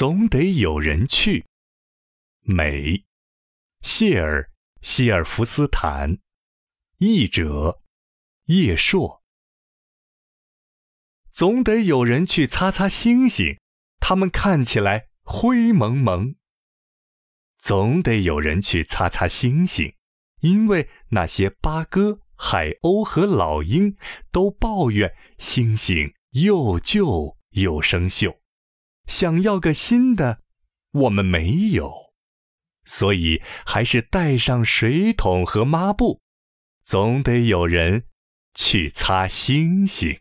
总得有人去。美，谢尔·希尔弗斯坦，译者叶硕。总得有人去擦擦星星，它们看起来灰蒙蒙。总得有人去擦擦星星，因为那些八哥、海鸥和老鹰都抱怨星星又旧又生锈，想要个新的，我们没有，所以还是带上水桶和抹布。总得有人去擦星星。